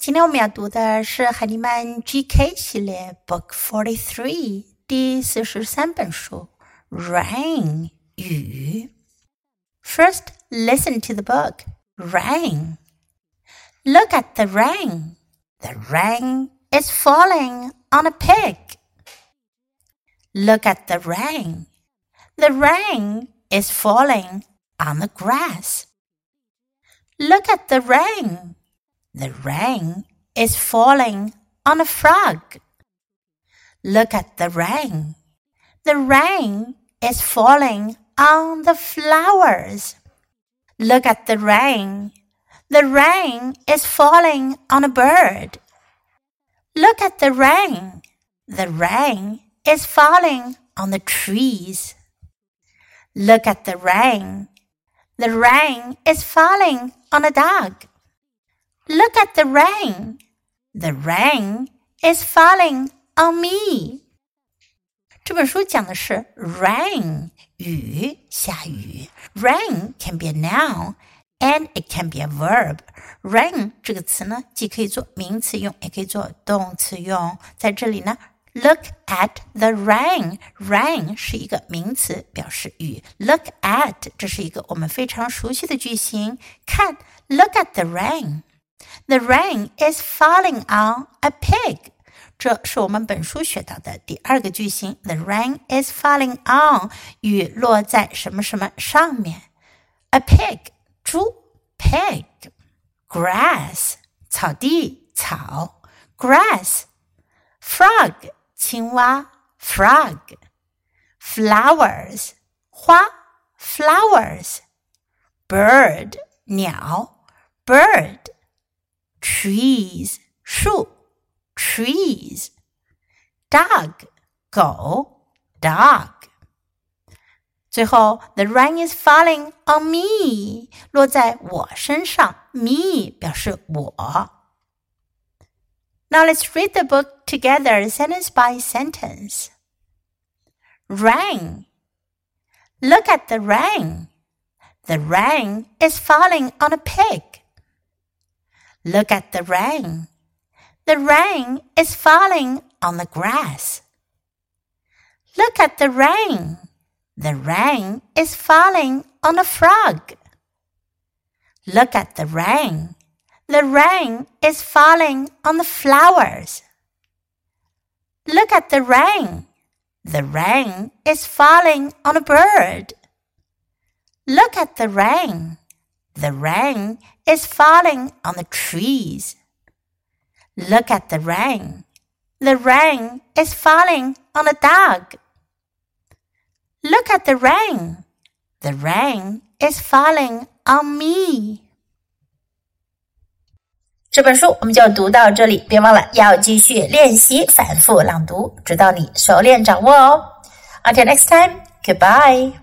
今天我们要读的是海尼曼 GK 系列 Book Forty Three 第四十三本书 Rain 雨。First, listen to the book Rain. Look at the rain. The rain is falling on a pig. Look at the rain. The rain is falling on the grass. Look at the rain. The rain is falling on a frog. Look at the rain. The rain is falling on the flowers. Look at the rain. The rain is falling on a bird. Look at the rain. The rain is falling on the trees. Look at the rain. The rain is falling on a dog. Look at the rain. The rain is falling on me. 这本书讲的是 rain 雨下雨。Rain can be a noun and it can be a verb. Rain 这个词呢，既可以做名词用，也可以做动词用。在这里呢，look at the rain. Rain 是一个名词，表示雨。Look at 这是一个我们非常熟悉的句型。看，look at the rain. The rain is falling on a pig. 这是我们本书学到的第二个句型。The rain is falling on，雨落在什么什么上面。A pig，猪，pig。Grass，草地，草，grass。Frog，青蛙，frog。Flowers，花，flowers。Bird，鸟，bird。 Trees，树。trees. Dog, 狗 dog. 最后，the rain is falling on me，落在我身上。me 表示我。Now let's read the book together, sentence by sentence. Rain. Look at the rain. The rain is falling on a pig. Look at the rain. The rain is falling on the grass. Look at the rain. The rain is falling on a frog. Look at the rain. The rain is falling on the flowers. Look at the rain. The rain is falling on a bird. Look at the rain. The rain is falling on the trees. Look at the rain. The rain is falling on a dog. Look at the rain. The rain is falling on me. 这本书我们就读到这里，别忘了要继续练习反复朗读，直到你熟练掌握哦。Until next time, goodbye.